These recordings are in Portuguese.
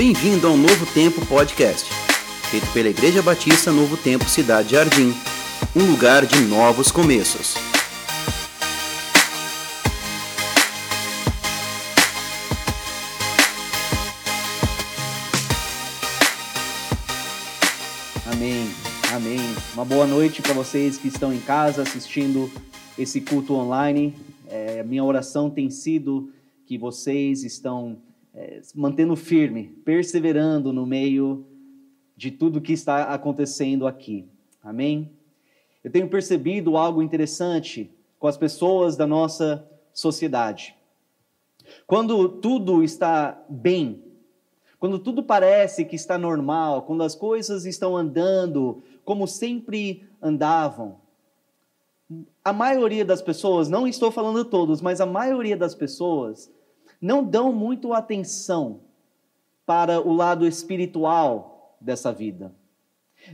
Bem-vindo ao Novo Tempo Podcast, feito pela Igreja Batista Novo Tempo Cidade Jardim, um lugar de novos começos. Amém, amém. Uma boa noite para vocês que estão em casa assistindo esse culto online. É, minha oração tem sido que vocês estão é, mantendo firme, perseverando no meio de tudo que está acontecendo aqui. Amém? Eu tenho percebido algo interessante com as pessoas da nossa sociedade. Quando tudo está bem, quando tudo parece que está normal, quando as coisas estão andando como sempre andavam, a maioria das pessoas, não estou falando todos, mas a maioria das pessoas não dão muito atenção para o lado espiritual dessa vida.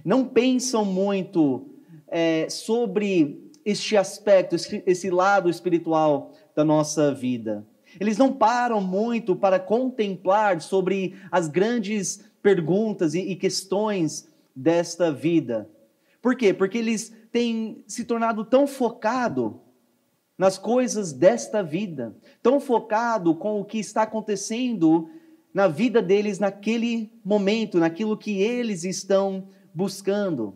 Não pensam muito é, sobre este aspecto, esse, lado espiritual da nossa vida. Eles não param muito para contemplar sobre as grandes perguntas e, e questões desta vida. Por quê? Porque eles têm se tornado tão focados nas coisas desta vida, tão focado com o que está acontecendo na vida deles naquele momento, naquilo que eles estão buscando.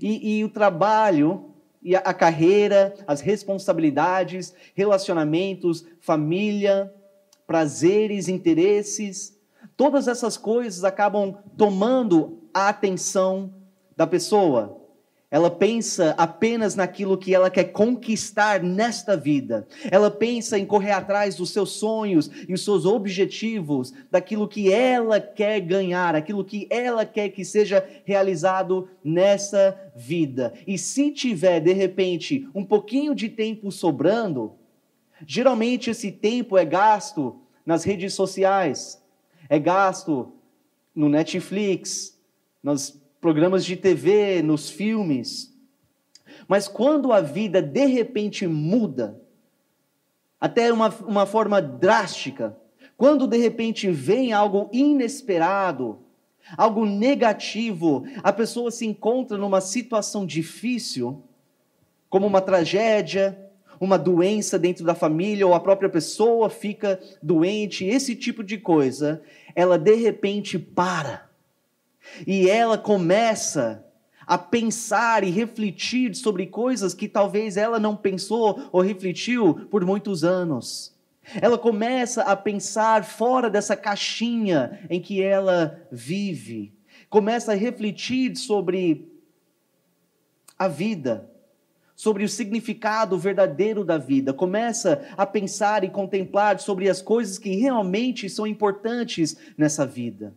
E, e o trabalho, e a, a carreira, as responsabilidades, relacionamentos, família, prazeres, interesses, todas essas coisas acabam tomando a atenção da pessoa. Ela pensa apenas naquilo que ela quer conquistar nesta vida. Ela pensa em correr atrás dos seus sonhos e os seus objetivos, daquilo que ela quer ganhar, aquilo que ela quer que seja realizado nessa vida. E se tiver, de repente, um pouquinho de tempo sobrando, geralmente esse tempo é gasto nas redes sociais, é gasto no Netflix, nas programas de TV, nos filmes. Mas quando a vida de repente muda, até uma, uma forma drástica, quando de repente vem algo inesperado, algo negativo, a pessoa se encontra numa situação difícil, como uma tragédia, uma doença dentro da família, ou a própria pessoa fica doente, esse tipo de coisa, ela de repente para e ela começa a pensar e refletir sobre coisas que talvez ela não pensou ou refletiu por muitos anos. Ela começa a pensar fora dessa caixinha em que ela vive. Começa a refletir sobre a vida, sobre o significado verdadeiro da vida. Começa a pensar e contemplar sobre as coisas que realmente são importantes nessa vida.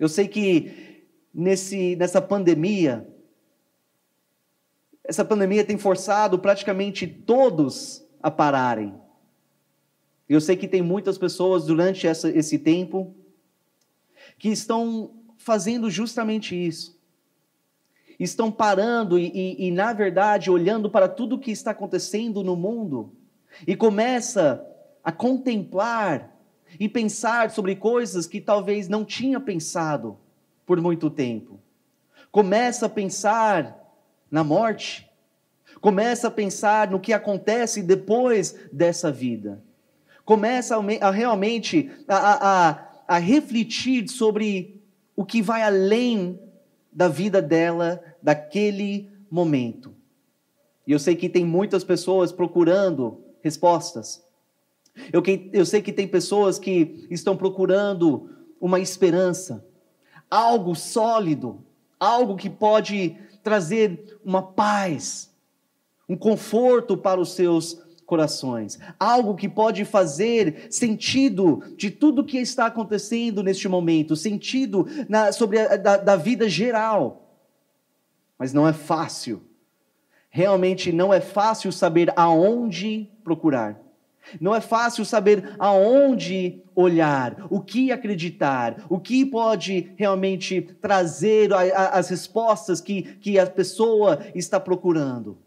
Eu sei que nesse, nessa pandemia, essa pandemia tem forçado praticamente todos a pararem. Eu sei que tem muitas pessoas durante essa, esse tempo que estão fazendo justamente isso. Estão parando e, e, e, na verdade, olhando para tudo o que está acontecendo no mundo e começa a contemplar e pensar sobre coisas que talvez não tinha pensado por muito tempo. Começa a pensar na morte. Começa a pensar no que acontece depois dessa vida. Começa a, a realmente a, a, a refletir sobre o que vai além da vida dela, daquele momento. E eu sei que tem muitas pessoas procurando respostas. Eu, eu sei que tem pessoas que estão procurando uma esperança, algo sólido, algo que pode trazer uma paz, um conforto para os seus corações, algo que pode fazer sentido de tudo que está acontecendo neste momento, sentido na, sobre a da, da vida geral. Mas não é fácil. Realmente não é fácil saber aonde procurar. Não é fácil saber aonde olhar, o que acreditar, o que pode realmente trazer as respostas que, que a pessoa está procurando.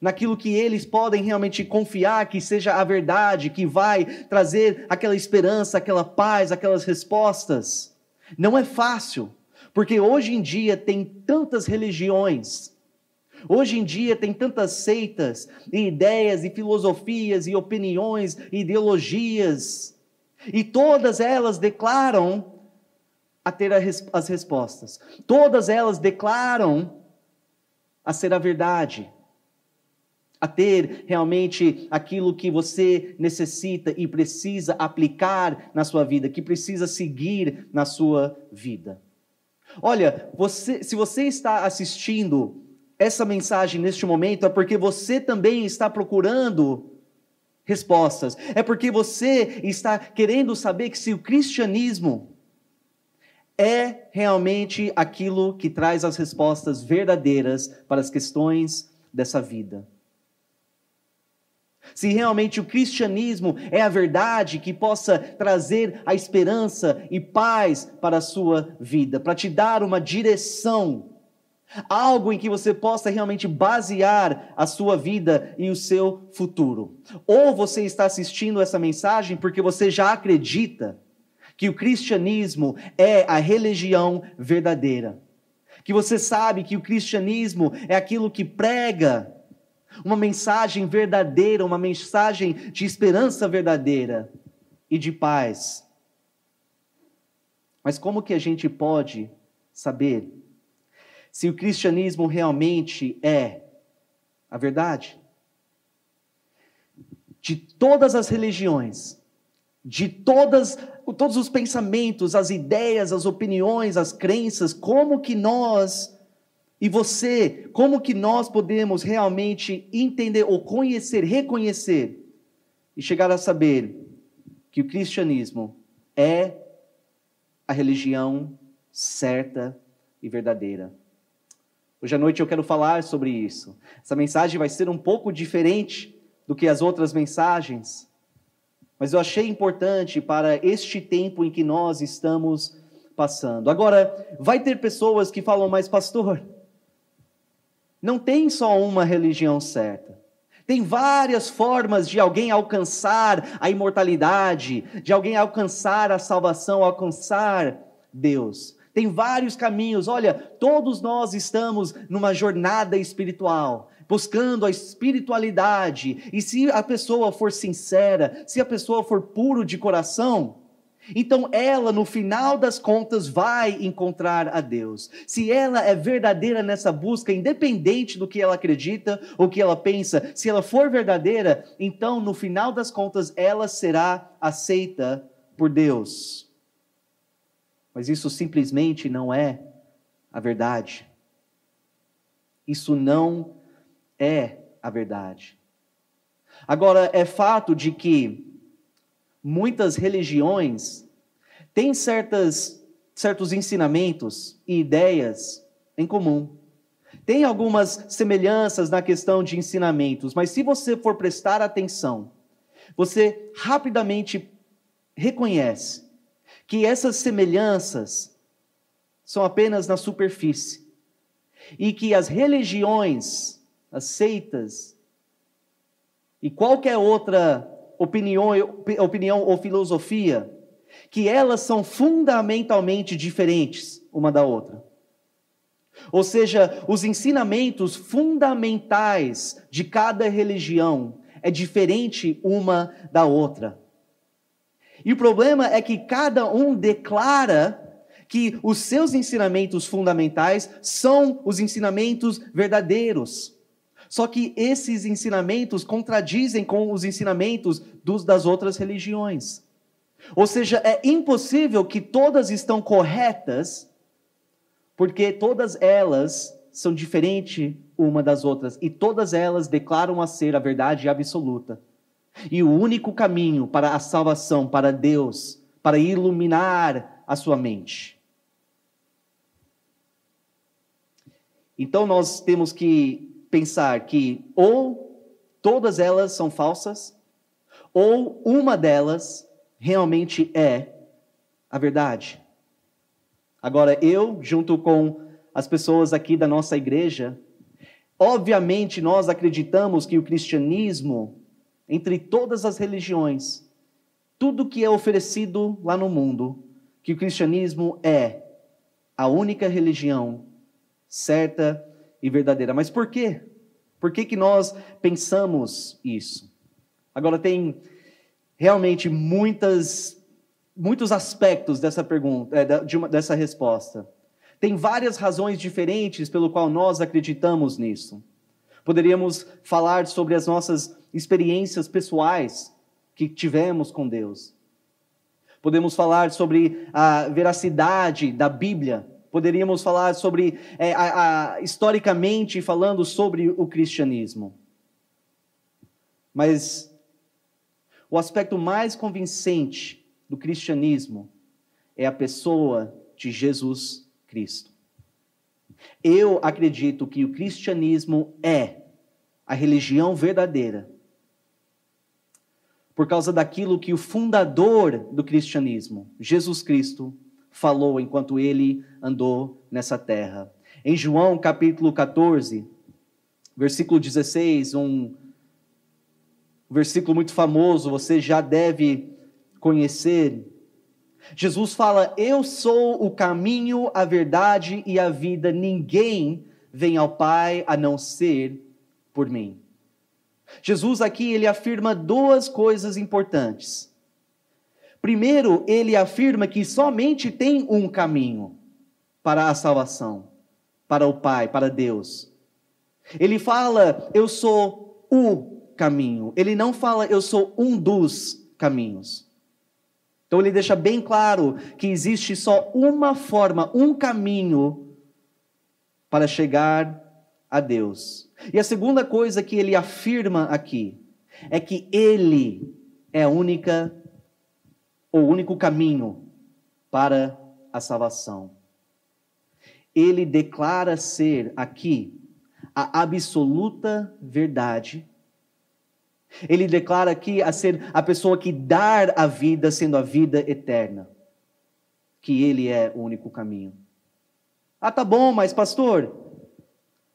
naquilo que eles podem realmente confiar que seja a verdade, que vai trazer aquela esperança, aquela paz, aquelas respostas. Não é fácil, porque hoje em dia tem tantas religiões, hoje em dia tem tantas seitas, e ideias, e filosofias, e opiniões, e ideologias, e todas elas declaram a ter as respostas, todas elas declaram a ser a verdade. A ter realmente aquilo que você necessita e precisa aplicar na sua vida, que precisa seguir na sua vida. Olha, você, se você está assistindo essa mensagem neste momento, é porque você também está procurando respostas. É porque você está querendo saber que se o cristianismo é realmente aquilo que traz as respostas verdadeiras para as questões dessa vida. Se realmente o cristianismo é a verdade que possa trazer a esperança e paz para a sua vida, para te dar uma direção, algo em que você possa realmente basear a sua vida e o seu futuro. Ou você está assistindo essa mensagem porque você já acredita que o cristianismo é a religião verdadeira. Que você sabe que o cristianismo é aquilo que prega uma mensagem verdadeira, uma mensagem de esperança verdadeira e de paz. Mas como que a gente pode saber se o cristianismo realmente é a verdade? De todas as religiões, de todas, todos os pensamentos, as ideias, as opiniões, as crenças, como que nós e você, como que nós podemos realmente entender ou conhecer, reconhecer e chegar a saber que o cristianismo é a religião certa e verdadeira? Hoje à noite eu quero falar sobre isso. Essa mensagem vai ser um pouco diferente do que as outras mensagens, mas eu achei importante para este tempo em que nós estamos passando. Agora, vai ter pessoas que falam, mas pastor, não tem só uma religião certa. Tem várias formas de alguém alcançar a imortalidade, de alguém alcançar a salvação, alcançar Deus. Tem vários caminhos. Olha, todos nós estamos numa jornada espiritual, buscando a espiritualidade. E se a pessoa for sincera, se a pessoa for puro de coração, então ela, no final das contas, vai encontrar a Deus. Se ela é verdadeira nessa busca, independente do que ela acredita ou que ela pensa, se ela for verdadeira, então no final das contas ela será aceita por Deus. Mas isso simplesmente não é a verdade. Isso não é a verdade. Agora, é fato de que muitas religiões têm certas, certos ensinamentos e ideias em comum. Tem algumas semelhanças na questão de ensinamentos, mas se você for prestar atenção, você rapidamente reconhece que essas semelhanças são apenas na superfície e que as religiões, as seitas e qualquer outra opinião, opinião ou filosofia, que elas são fundamentalmente diferentes uma da outra. Ou seja, os ensinamentos fundamentais de cada religião é diferente uma da outra. E o problema é que cada um declara que os seus ensinamentos fundamentais são os ensinamentos verdadeiros. Só que esses ensinamentos contradizem com os ensinamentos dos, das outras religiões. Ou seja, é impossível que todas estão corretas, porque todas elas são diferentes uma das outras e todas elas declaram a ser a verdade absoluta. E o único caminho para a salvação, para Deus, para iluminar a sua mente. Então nós temos que pensar que ou todas elas são falsas, ou uma delas realmente é a verdade. Agora, eu, junto com as pessoas aqui da nossa igreja, Obviamente, nós acreditamos que o cristianismo, entre todas as religiões, tudo que é oferecido lá no mundo, que o cristianismo é a única religião certa e verdadeira. Mas por quê? Por que, que nós pensamos isso? Agora, tem realmente muitas, muitos aspectos dessa pergunta, é, de uma, dessa resposta. Tem várias razões diferentes pelo qual nós acreditamos nisso. Poderíamos falar sobre as nossas experiências pessoais que tivemos com Deus. Podemos falar sobre a veracidade da Bíblia Poderíamos falar sobre, é, a, a, historicamente falando sobre o cristianismo. Mas o aspecto mais convincente do cristianismo é a pessoa de Jesus Cristo. Eu acredito que o cristianismo é a religião verdadeira por causa daquilo que o fundador do cristianismo, Jesus Cristo, falou enquanto ele andou nessa terra. Em João capítulo 14, versículo 16, um versículo muito famoso, você já deve conhecer. Jesus fala: Eu sou o caminho, a verdade e a vida, ninguém vem ao Pai a não ser por mim. Jesus aqui ele afirma duas coisas importantes. Primeiro, ele afirma que somente tem um caminho para a salvação, para o Pai, para Deus. Ele fala, eu sou o caminho. Ele não fala, eu sou um dos caminhos. Então ele deixa bem claro que existe só uma forma, um caminho para chegar a Deus. E a segunda coisa que ele afirma aqui é que ele é a única o único caminho para a salvação. Ele declara ser aqui a absoluta verdade. Ele declara aqui a ser a pessoa que dar a vida, sendo a vida eterna. Que ele é o único caminho. Ah, tá bom, mas pastor,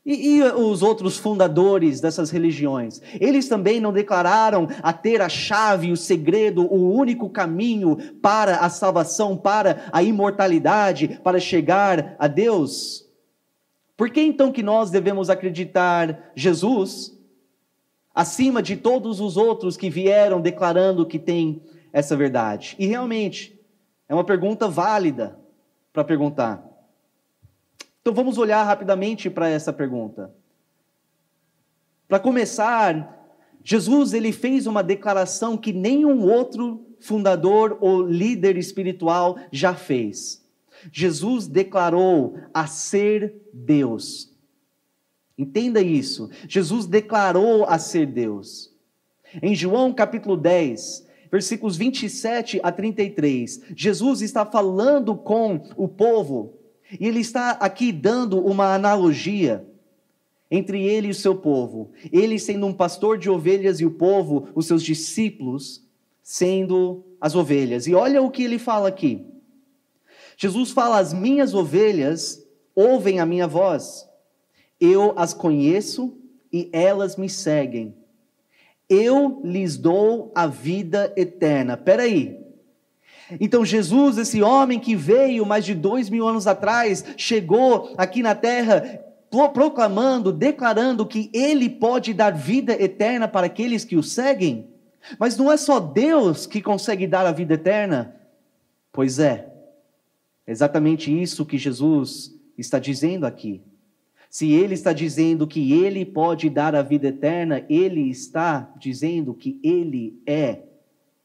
e, e, os outros fundadores dessas religiões? Eles também não declararam a ter a chave, o segredo, o único caminho para a salvação, para a imortalidade, para chegar a Deus? Por que então que nós devemos acreditar Jesus acima de todos os outros que vieram declarando que tem essa verdade? E realmente, é uma pergunta válida para perguntar. Então vamos olhar rapidamente para essa pergunta. Para começar, Jesus ele fez uma declaração que nenhum outro fundador ou líder espiritual já fez. Jesus declarou a ser Deus. Entenda isso. Jesus declarou a ser Deus. Em João capítulo 10, versículos 27 a 33, Jesus está falando com o povo e ele está aqui dando uma analogia entre ele e o seu povo. Ele sendo um pastor de ovelhas e o povo, os seus discípulos, sendo as ovelhas. E olha o que ele fala aqui. Jesus fala: As minhas ovelhas ouvem a minha voz, eu as conheço e elas me seguem. Eu lhes dou a vida eterna. Peraí, então, Jesus, esse homem que veio mais de dois mil anos atrás, chegou aqui na terra proclamando, declarando que ele pode dar vida eterna para aqueles que o seguem. Mas não é só Deus que consegue dar a vida eterna. Pois é, exatamente isso que Jesus está dizendo aqui. Se ele está dizendo que ele pode dar a vida eterna, ele está dizendo que ele é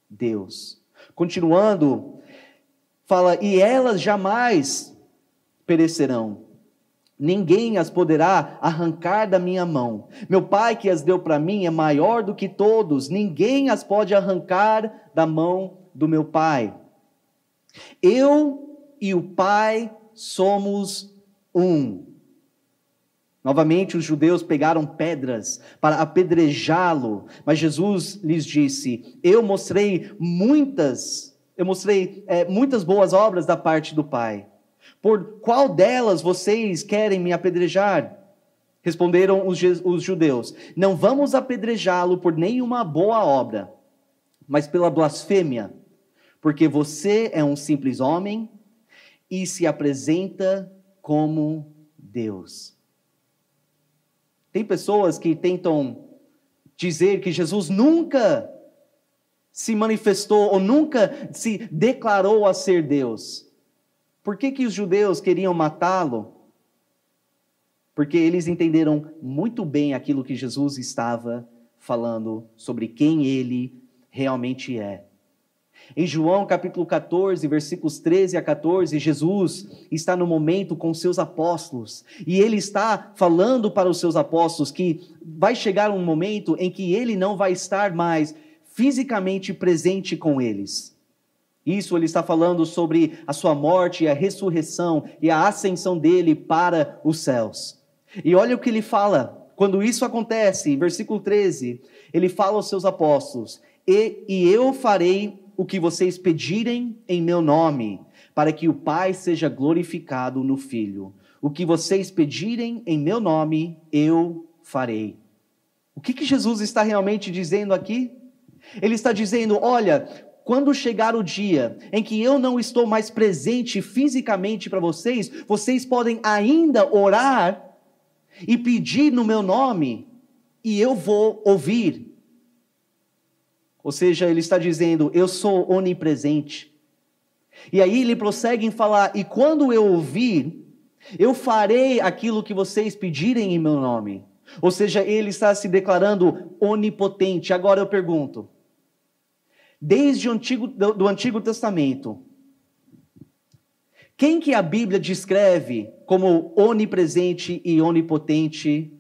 Deus. Continuando, fala: e elas jamais perecerão. Ninguém as poderá arrancar da minha mão. Meu Pai que as deu para mim é maior do que todos. Ninguém as pode arrancar da mão do meu Pai. Eu e o Pai somos um. Novamente, os judeus pegaram pedras para apedrejá-lo, mas Jesus lhes disse: Eu mostrei muitas, eu mostrei é, muitas boas obras da parte do Pai. Por qual delas vocês querem me apedrejar? Responderam os, os judeus: Não vamos apedrejá-lo por nenhuma boa obra, mas pela blasfêmia, porque você é um simples homem e se apresenta como Deus. Tem pessoas que tentam dizer que Jesus nunca se manifestou ou nunca se declarou a ser Deus. Por que, que os judeus queriam matá-lo? Porque eles entenderam muito bem aquilo que Jesus estava falando sobre quem ele realmente é. Em João capítulo 14, versículos 13 a 14, Jesus está no momento com seus apóstolos e ele está falando para os seus apóstolos que vai chegar um momento em que ele não vai estar mais fisicamente presente com eles. Isso ele está falando sobre a sua morte, a ressurreição e a ascensão dele para os céus. E olha o que ele fala quando isso acontece, versículo 13, ele fala aos seus apóstolos: e, e eu farei o que vocês pedirem em meu nome, para que o Pai seja glorificado no Filho. O que vocês pedirem em meu nome, eu farei. O que, que Jesus está realmente dizendo aqui? Ele está dizendo: olha, quando chegar o dia em que eu não estou mais presente fisicamente para vocês, vocês podem ainda orar e pedir no meu nome, e eu vou ouvir. Ou seja, ele está dizendo: Eu sou onipresente. E aí ele prossegue em falar: E quando eu ouvir, eu farei aquilo que vocês pedirem em meu nome. Ou seja, ele está se declarando onipotente. Agora eu pergunto: desde o Antigo, do, do Antigo Testamento, quem que a Bíblia descreve como onipresente e onipotente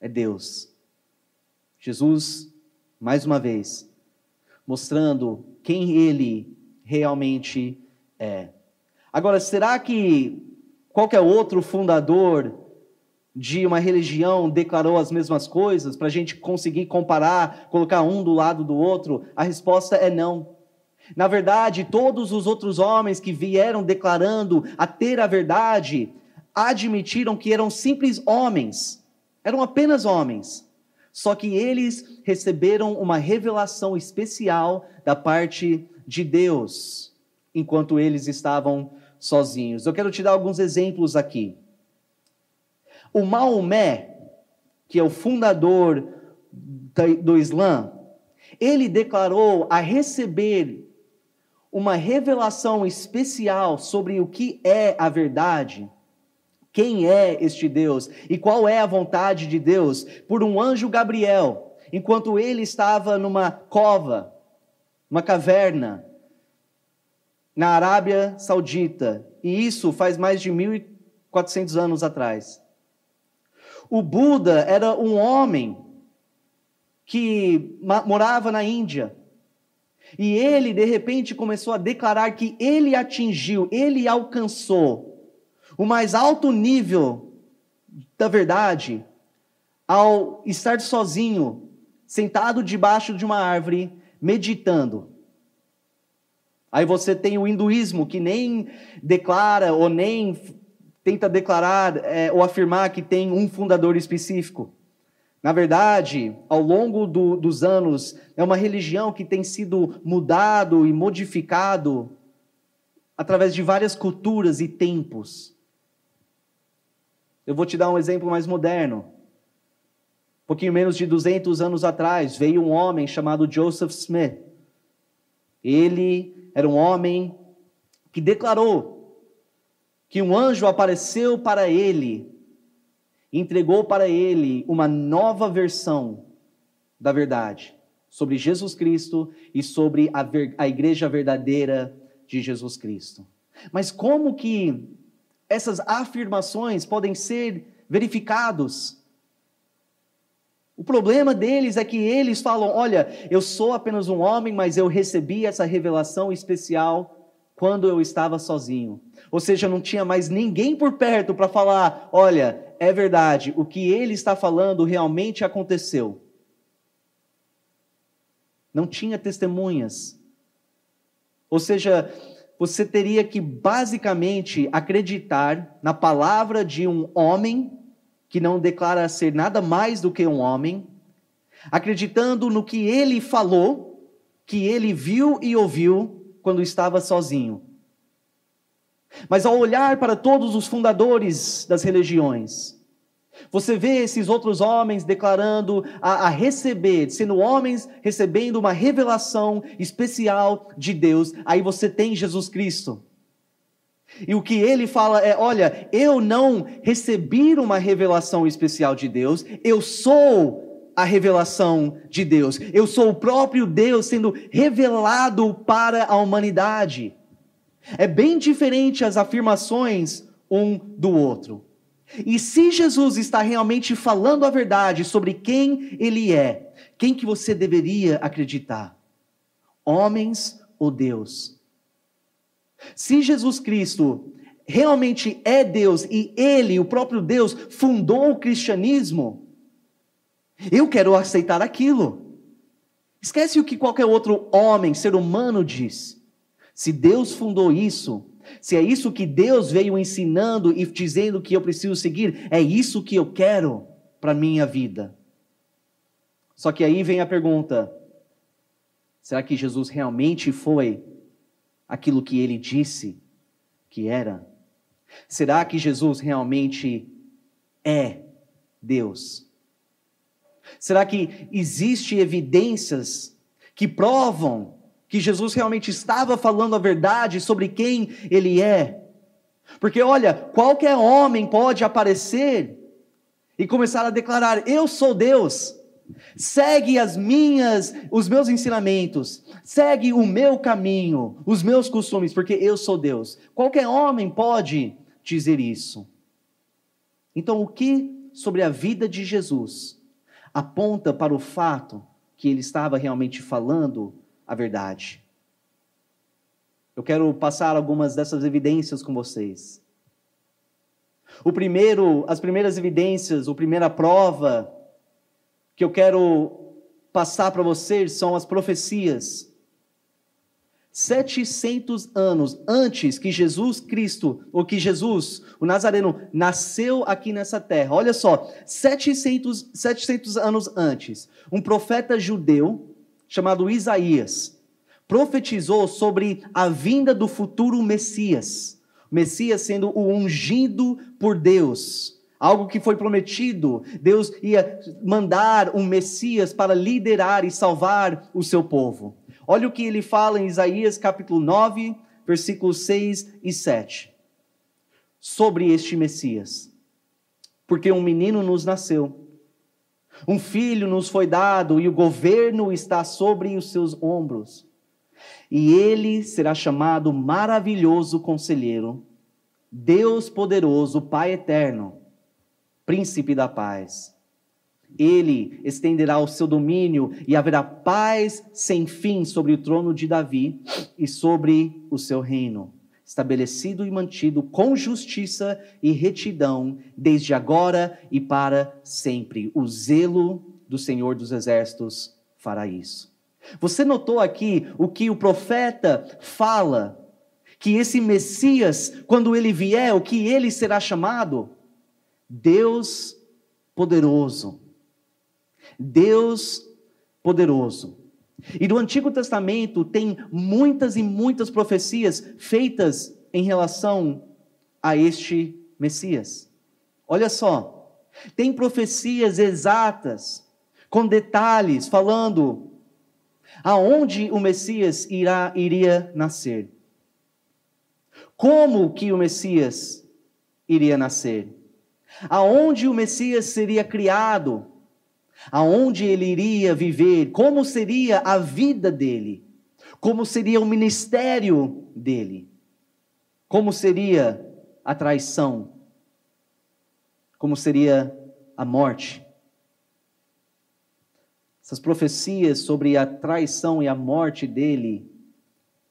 é Deus. Jesus, mais uma vez, mostrando quem ele realmente é. Agora, será que qualquer outro fundador de uma religião declarou as mesmas coisas para a gente conseguir comparar, colocar um do lado do outro? A resposta é não. Na verdade, todos os outros homens que vieram declarando a ter a verdade admitiram que eram simples homens, eram apenas homens. Só que eles receberam uma revelação especial da parte de Deus, enquanto eles estavam sozinhos. Eu quero te dar alguns exemplos aqui. O Maomé, que é o fundador do Islã, ele declarou a receber uma revelação especial sobre o que é a verdade quem é este Deus e qual é a vontade de Deus por um anjo Gabriel, enquanto ele estava numa cova, uma caverna, na Arábia Saudita, e isso faz mais de 1400 anos atrás. O Buda era um homem que morava na Índia. E ele, de repente, começou a declarar que ele atingiu, ele alcançou o mais alto nível da verdade ao estar sozinho, sentado debaixo de uma árvore, meditando. Aí você tem o hinduísmo, que nem declara ou nem tenta declarar é, ou afirmar que tem um fundador específico. Na verdade, ao longo do, dos anos, é uma religião que tem sido mudado e modificado através de várias culturas e tempos. Eu vou te dar um exemplo mais moderno. Um pouquinho menos de 200 anos atrás, veio um homem chamado Joseph Smith. Ele era um homem que declarou que um anjo apareceu para ele, entregou para ele uma nova versão da verdade sobre Jesus Cristo e sobre a, ver, a igreja verdadeira de Jesus Cristo. Mas como que essas afirmações podem ser verificados. O problema deles é que eles falam: olha, eu sou apenas um homem, mas eu recebi essa revelação especial quando eu estava sozinho. Ou seja, não tinha mais ninguém por perto para falar: olha, é verdade, o que ele está falando realmente aconteceu. Não tinha testemunhas. Ou seja, você teria que basicamente acreditar na palavra de um homem que não declara ser nada mais do que um homem, acreditando no que ele falou, que ele viu e ouviu quando estava sozinho. Mas ao olhar para todos os fundadores das religiões, você vê esses outros homens declarando a, a, receber, sendo homens recebendo uma revelação especial de Deus. Aí você tem Jesus Cristo. E o que ele fala é: olha, eu não recebi uma revelação especial de Deus, eu sou a revelação de Deus. Eu sou o próprio Deus sendo revelado para a humanidade. É bem diferente as afirmações um do outro. E se Jesus está realmente falando a verdade sobre quem ele é, quem que você deveria acreditar? Homens ou Deus? Se Jesus Cristo realmente é Deus e ele, o próprio Deus, fundou o cristianismo, eu quero aceitar aquilo. Esquece o que qualquer outro homem, ser humano diz. Se Deus fundou isso, se é isso que Deus veio ensinando e dizendo que eu preciso seguir, é isso que eu quero para minha vida. Só que aí vem a pergunta: será que Jesus realmente foi aquilo que ele disse que era? Será que Jesus realmente é Deus? Será que existe evidências que provam que Jesus realmente estava falando a verdade sobre quem ele é. Porque olha, qualquer homem pode aparecer e começar a declarar: "Eu sou Deus". Segue as minhas, os meus ensinamentos, segue o meu caminho, os meus costumes, porque eu sou Deus. Qualquer homem pode dizer isso. Então, o que sobre a vida de Jesus aponta para o fato que ele estava realmente falando a verdade. Eu quero passar algumas dessas evidências com vocês. O primeiro, as primeiras evidências, a primeira prova que eu quero passar para vocês são as profecias. 700 anos antes que Jesus Cristo, ou que Jesus, o Nazareno, nasceu aqui nessa terra. Olha só, 700, 700 anos antes, um profeta judeu chamado Isaías, profetizou sobre a vinda do futuro Messias. Messias sendo o ungido por Deus, algo que foi prometido. Deus ia mandar um Messias para liderar e salvar o seu povo. Olha o que ele fala em Isaías capítulo 9, versículos 6 e 7. Sobre este Messias. Porque um menino nos nasceu um filho nos foi dado e o governo está sobre os seus ombros. E ele será chamado Maravilhoso Conselheiro, Deus Poderoso, Pai Eterno, Príncipe da Paz. Ele estenderá o seu domínio e haverá paz sem fim sobre o trono de Davi e sobre o seu reino estabelecido e mantido com justiça e retidão, desde agora e para sempre. O zelo do Senhor dos Exércitos fará isso. Você notou aqui o que o profeta fala? Que esse Messias, quando ele vier, o que ele será chamado? Deus poderoso. Deus poderoso. E do Antigo Testamento tem muitas e muitas profecias feitas em relação a este Messias. Olha só, tem profecias exatas, com detalhes, falando aonde o Messias irá, iria nascer. Como que o Messias iria nascer? Aonde o Messias seria criado? Aonde ele iria viver, como seria a vida dele, como seria o ministério dele, como seria a traição, como seria a morte. Essas profecias sobre a traição e a morte dele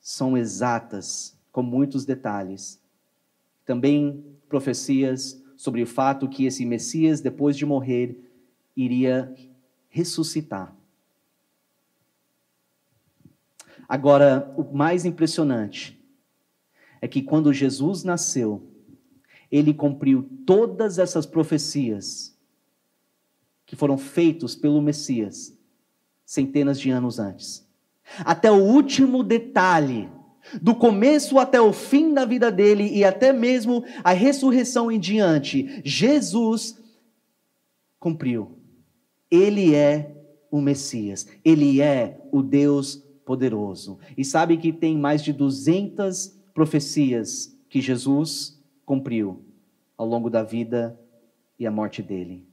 são exatas, com muitos detalhes. Também profecias sobre o fato que esse Messias, depois de morrer, iria ressuscitar. Agora, o mais impressionante é que quando Jesus nasceu, ele cumpriu todas essas profecias que foram feitos pelo Messias centenas de anos antes. Até o último detalhe, do começo até o fim da vida dele e até mesmo a ressurreição em diante, Jesus cumpriu. Ele é o Messias, ele é o Deus poderoso. E sabe que tem mais de 200 profecias que Jesus cumpriu ao longo da vida e a morte dele.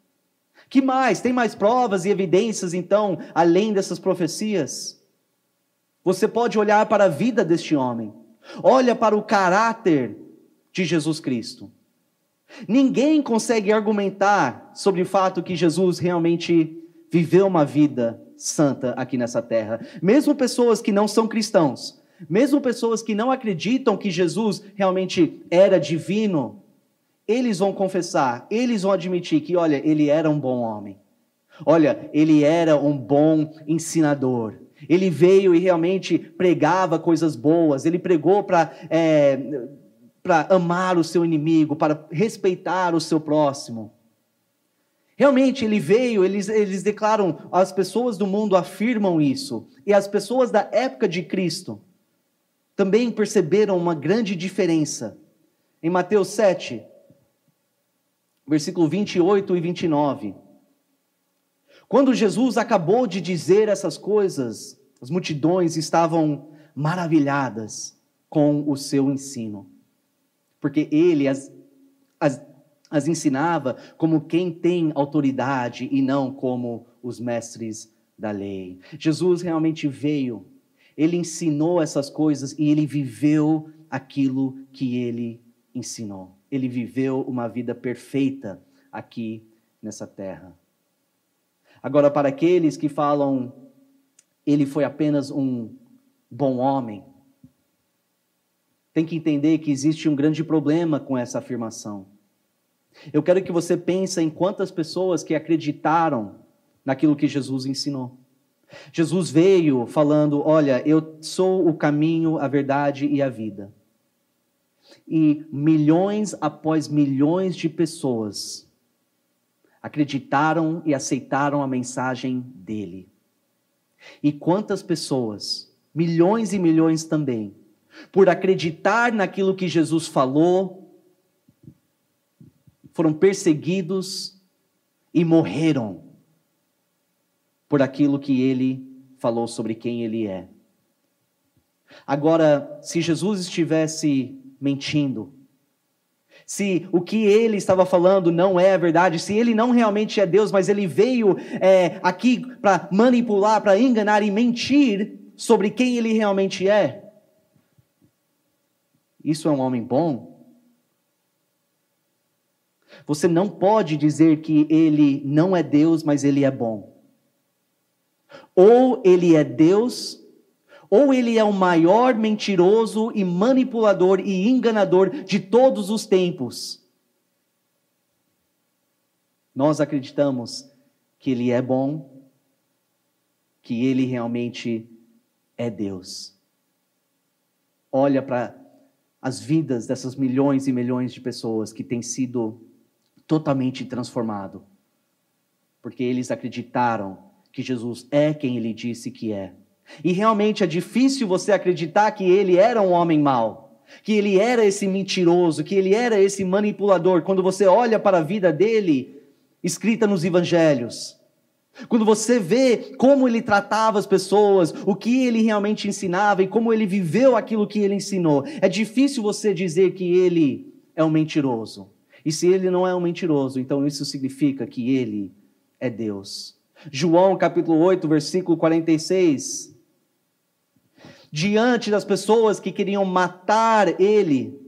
Que mais? Tem mais provas e evidências, então, além dessas profecias? Você pode olhar para a vida deste homem, olha para o caráter de Jesus Cristo. Ninguém consegue argumentar sobre o fato que Jesus realmente viveu uma vida santa aqui nessa terra. Mesmo pessoas que não são cristãos, mesmo pessoas que não acreditam que Jesus realmente era divino, eles vão confessar, eles vão admitir que, olha, ele era um bom homem. Olha, ele era um bom ensinador. Ele veio e realmente pregava coisas boas. Ele pregou para é, para amar o seu inimigo, para respeitar o seu próximo. Realmente ele veio, eles, eles declaram, as pessoas do mundo afirmam isso, e as pessoas da época de Cristo também perceberam uma grande diferença. Em Mateus 7, versículo 28 e 29. Quando Jesus acabou de dizer essas coisas, as multidões estavam maravilhadas com o seu ensino, porque ele as, as, as ensinava como quem tem autoridade e não como os mestres da lei. Jesus realmente veio, ele ensinou essas coisas e ele viveu aquilo que ele ensinou ele viveu uma vida perfeita aqui nessa terra. Agora, para aqueles que falam, ele foi apenas um bom homem, tem que entender que existe um grande problema com essa afirmação. Eu quero que você pense em quantas pessoas que acreditaram naquilo que Jesus ensinou. Jesus veio falando: Olha, eu sou o caminho, a verdade e a vida e milhões após milhões de pessoas acreditaram e aceitaram a mensagem dele. E quantas pessoas, milhões e milhões também, por acreditar naquilo que Jesus falou, foram perseguidos e morreram por aquilo que ele falou sobre quem ele é. Agora, se Jesus estivesse mentindo. Se o que ele estava falando não é a verdade, se ele não realmente é Deus, mas ele veio é, aqui para manipular, para enganar e mentir sobre quem ele realmente é, isso é um homem bom? Você não pode dizer que ele não é Deus, mas ele é bom. Ou ele é Deus, ou ele é o maior mentiroso e manipulador e enganador de todos os tempos. Nós acreditamos que ele é bom, que ele realmente é Deus. Olha para as vidas dessas milhões e milhões de pessoas que têm sido totalmente transformado, porque eles acreditaram que Jesus é quem ele disse que é. E realmente é difícil você acreditar que ele era um homem mau, que ele era esse mentiroso, que ele era esse manipulador, quando você olha para a vida dele, escrita nos evangelhos. Quando você vê como ele tratava as pessoas, o que ele realmente ensinava e como ele viveu aquilo que ele ensinou, é difícil você dizer que ele é um mentiroso. E se ele não é um mentiroso, então isso significa que ele é Deus. João capítulo 8, versículo 46 diante das pessoas que queriam matar ele,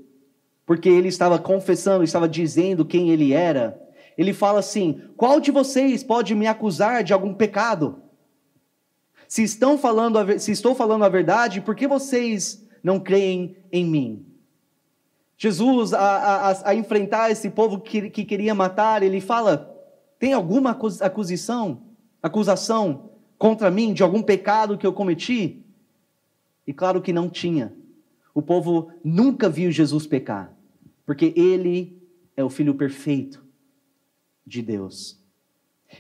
porque ele estava confessando, estava dizendo quem ele era. Ele fala assim: Qual de vocês pode me acusar de algum pecado? Se, estão falando a, se estou falando a verdade, por que vocês não creem em mim? Jesus, a, a, a enfrentar esse povo que, que queria matar, ele fala: Tem alguma acusação, acusação contra mim de algum pecado que eu cometi? E claro que não tinha. O povo nunca viu Jesus pecar, porque ele é o Filho perfeito de Deus.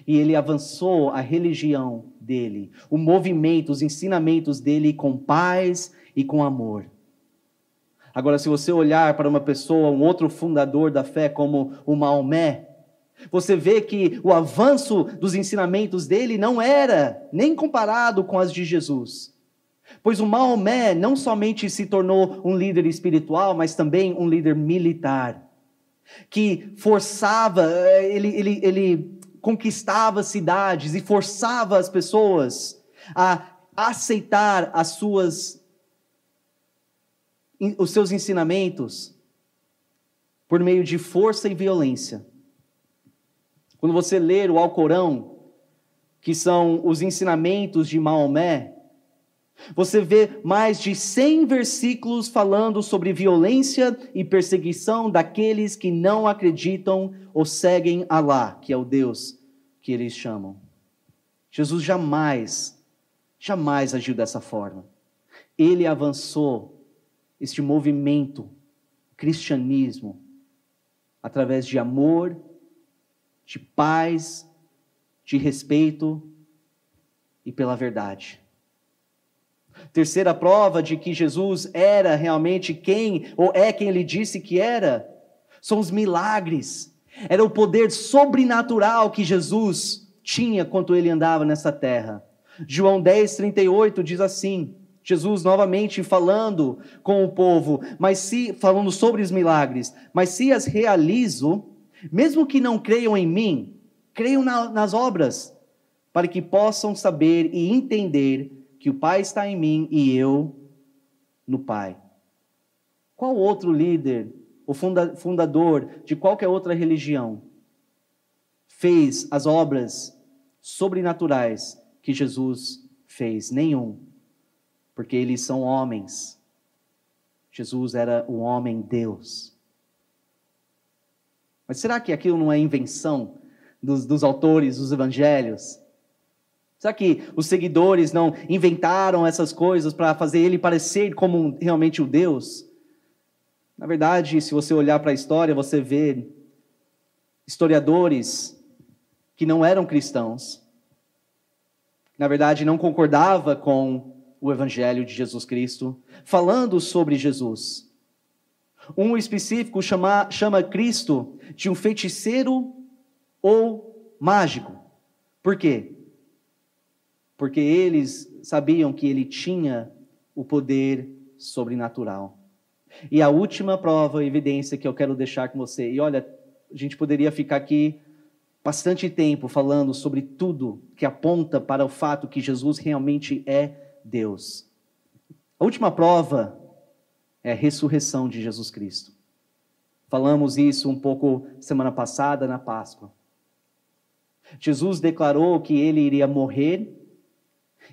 E ele avançou a religião dele, o movimento, os ensinamentos dele com paz e com amor. Agora, se você olhar para uma pessoa, um outro fundador da fé, como o Maomé, você vê que o avanço dos ensinamentos dele não era nem comparado com as de Jesus. Pois o Maomé não somente se tornou um líder espiritual, mas também um líder militar, que forçava, eh, ele, ele, ele conquistava cidades e forçava as pessoas a aceitar as suas, os seus ensinamentos por meio de força e violência. Quando você ler o Alcorão, que são os ensinamentos de Maomé, você vê mais de 100 versículos falando sobre violência e perseguição daqueles que não acreditam ou seguem Alá, que é o Deus que eles chamam. Jesus jamais, jamais agiu dessa forma. Ele avançou este movimento, cristianismo, através de amor de paz, de respeito e pela verdade. Terceira prova de que Jesus era realmente quem, ou é quem ele disse que era, são os milagres. Era o poder sobrenatural que Jesus tinha quando ele andava nessa terra. João 10, 38 diz assim: Jesus novamente falando com o povo, mas se falando sobre os milagres, mas se as realizo, mesmo que não creiam em mim, creiam na, nas obras, para que possam saber e entender que o Pai está em mim e eu no Pai. Qual outro líder, o funda, fundador de qualquer outra religião, fez as obras sobrenaturais que Jesus fez? Nenhum, porque eles são homens. Jesus era o homem Deus. Mas será que aquilo não é invenção dos, dos autores dos evangelhos? Será que os seguidores não inventaram essas coisas para fazer ele parecer como realmente o Deus? Na verdade, se você olhar para a história, você vê historiadores que não eram cristãos, na verdade não concordava com o evangelho de Jesus Cristo, falando sobre Jesus. Um específico chama, chama Cristo de um feiticeiro ou mágico. Por quê? Porque eles sabiam que ele tinha o poder sobrenatural. E a última prova, evidência que eu quero deixar com você, e olha, a gente poderia ficar aqui bastante tempo falando sobre tudo que aponta para o fato que Jesus realmente é Deus. A última prova é a ressurreição de Jesus Cristo. Falamos isso um pouco semana passada na Páscoa. Jesus declarou que ele iria morrer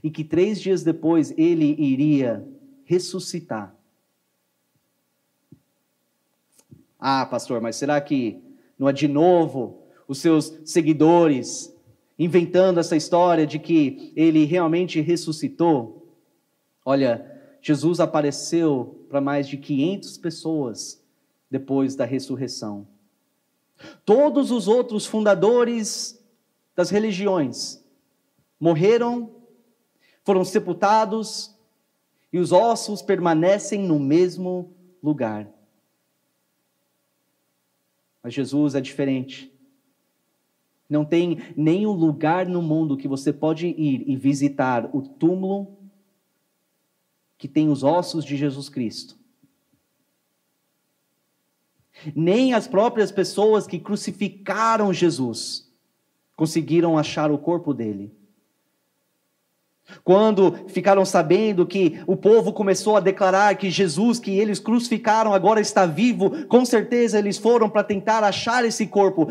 e que três dias depois ele iria ressuscitar. Ah, pastor, mas será que não é de novo os seus seguidores inventando essa história de que ele realmente ressuscitou? Olha, Jesus apareceu para mais de 500 pessoas depois da ressurreição. Todos os outros fundadores das religiões morreram, foram sepultados e os ossos permanecem no mesmo lugar. Mas Jesus é diferente. Não tem nenhum lugar no mundo que você pode ir e visitar o túmulo que tem os ossos de Jesus Cristo. Nem as próprias pessoas que crucificaram Jesus conseguiram achar o corpo dele. Quando ficaram sabendo que o povo começou a declarar que Jesus, que eles crucificaram, agora está vivo, com certeza eles foram para tentar achar esse corpo.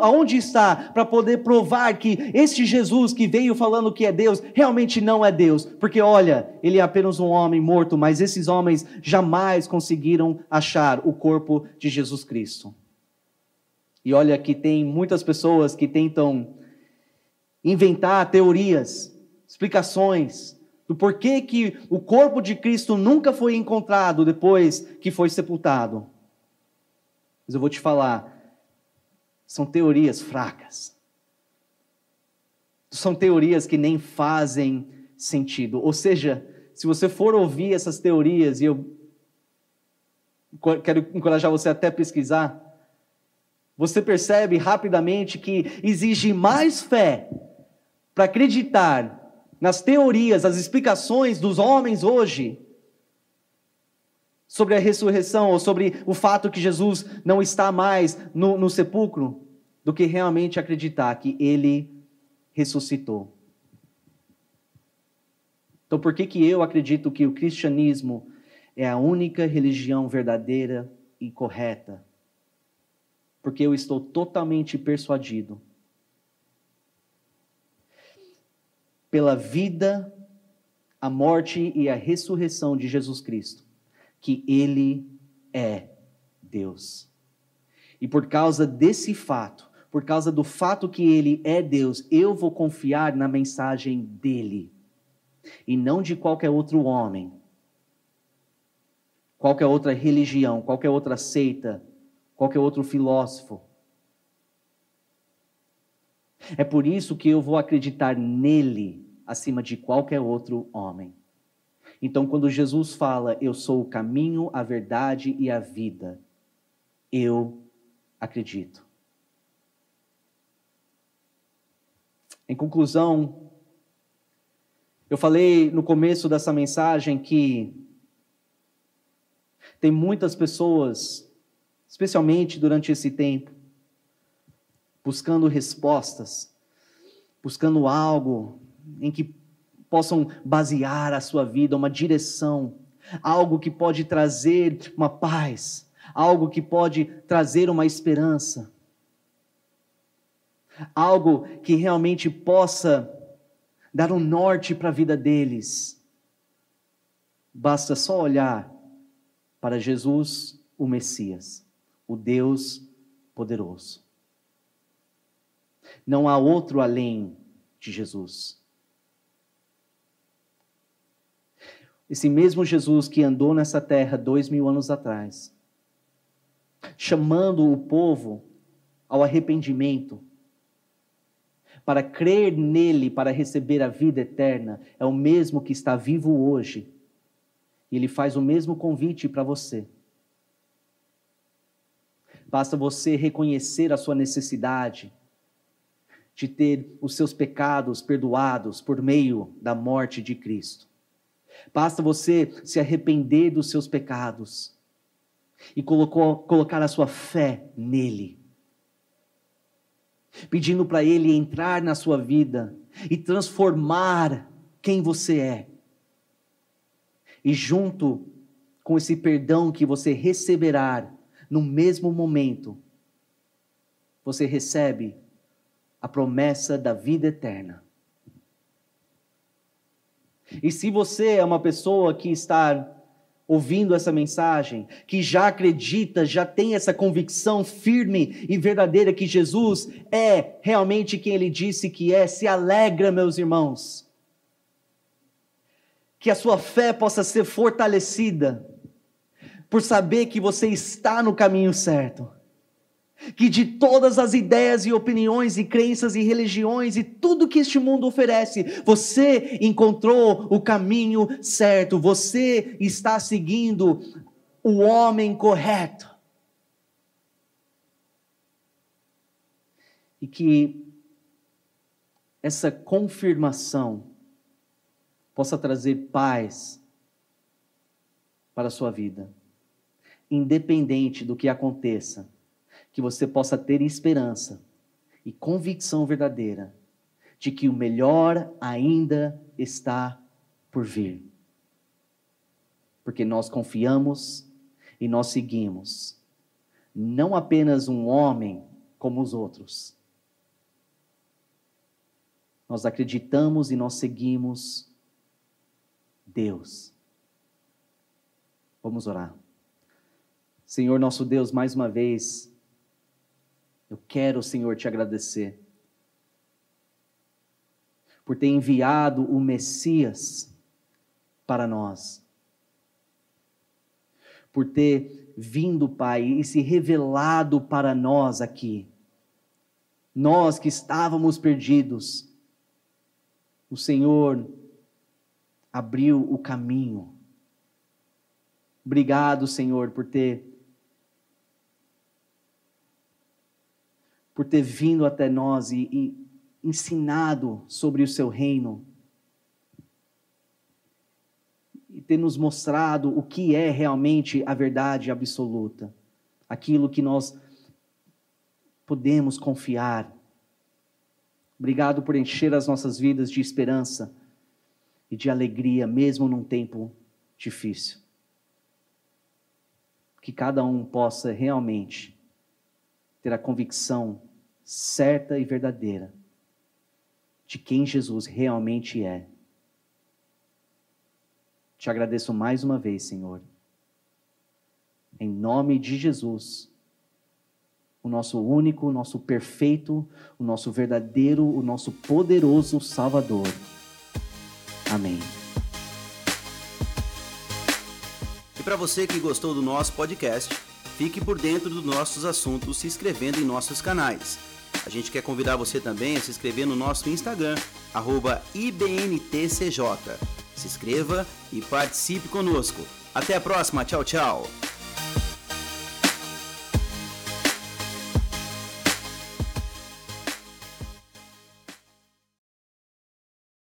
Aonde está? Para poder provar que este Jesus que veio falando que é Deus, realmente não é Deus. Porque olha, ele é apenas um homem morto, mas esses homens jamais conseguiram achar o corpo de Jesus Cristo. E olha que tem muitas pessoas que tentam inventar teorias explicações do porquê que o corpo de Cristo nunca foi encontrado depois que foi sepultado. Mas eu vou te falar, são teorias fracas. São teorias que nem fazem sentido. Ou seja, se você for ouvir essas teorias, e eu quero encorajar você até pesquisar, você percebe rapidamente que exige mais fé para acreditar nas teorias, as explicações dos homens hoje sobre a ressurreição ou sobre o fato que Jesus não está mais no, no sepulcro, do que realmente acreditar que ele ressuscitou. Então, por que, que eu acredito que o cristianismo é a única religião verdadeira e correta? Porque eu estou totalmente persuadido pela vida, a morte e a ressurreição de Jesus Cristo, que Ele é Deus. E por causa desse fato, por causa do fato que Ele é Deus, eu vou confiar na mensagem dele e não de qualquer outro homem, qualquer outra religião, qualquer outra seita, qualquer outro filósofo. É por isso que eu vou acreditar nele acima de qualquer outro homem. Então, quando Jesus fala, Eu sou o caminho, a verdade e a vida, eu acredito. Em conclusão, eu falei no começo dessa mensagem que tem muitas pessoas, especialmente durante esse tempo, buscando respostas, buscando algo em que possam basear a sua vida, uma direção, algo que pode trazer uma paz, algo que pode trazer uma esperança, algo que realmente possa dar um norte para a vida deles. Basta só olhar para Jesus, o Messias, o Deus poderoso. Não há outro além de Jesus. Esse mesmo Jesus que andou nessa terra dois mil anos atrás, chamando o povo ao arrependimento, para crer nele, para receber a vida eterna, é o mesmo que está vivo hoje. E ele faz o mesmo convite para você. Basta você reconhecer a sua necessidade de ter os seus pecados perdoados por meio da morte de Cristo. Basta você se arrepender dos seus pecados e colocou, colocar a sua fé nele pedindo para Ele entrar na sua vida e transformar quem você é. E junto com esse perdão que você receberá no mesmo momento, você recebe a promessa da vida eterna. E se você é uma pessoa que está ouvindo essa mensagem, que já acredita, já tem essa convicção firme e verdadeira que Jesus é realmente quem ele disse que é, se alegra, meus irmãos. Que a sua fé possa ser fortalecida por saber que você está no caminho certo que de todas as ideias e opiniões e crenças e religiões e tudo que este mundo oferece, você encontrou o caminho certo, você está seguindo o homem correto. E que essa confirmação possa trazer paz para a sua vida, independente do que aconteça que você possa ter esperança e convicção verdadeira de que o melhor ainda está por vir. Porque nós confiamos e nós seguimos não apenas um homem como os outros. Nós acreditamos e nós seguimos Deus. Vamos orar. Senhor nosso Deus, mais uma vez, eu quero, Senhor, te agradecer por ter enviado o Messias para nós, por ter vindo, Pai, e se revelado para nós aqui, Nós que estávamos perdidos, o Senhor abriu o caminho. Obrigado, Senhor, por ter por ter vindo até nós e, e ensinado sobre o seu reino e ter nos mostrado o que é realmente a verdade absoluta, aquilo que nós podemos confiar. Obrigado por encher as nossas vidas de esperança e de alegria, mesmo num tempo difícil. Que cada um possa realmente ter a convicção certa e verdadeira de quem Jesus realmente é te agradeço mais uma vez, Senhor. Em nome de Jesus, o nosso único, o nosso perfeito, o nosso verdadeiro, o nosso poderoso Salvador. Amém. E para você que gostou do nosso podcast, fique por dentro dos nossos assuntos se inscrevendo em nossos canais. A gente quer convidar você também a se inscrever no nosso Instagram, IBNTCJ. Se inscreva e participe conosco. Até a próxima. Tchau, tchau.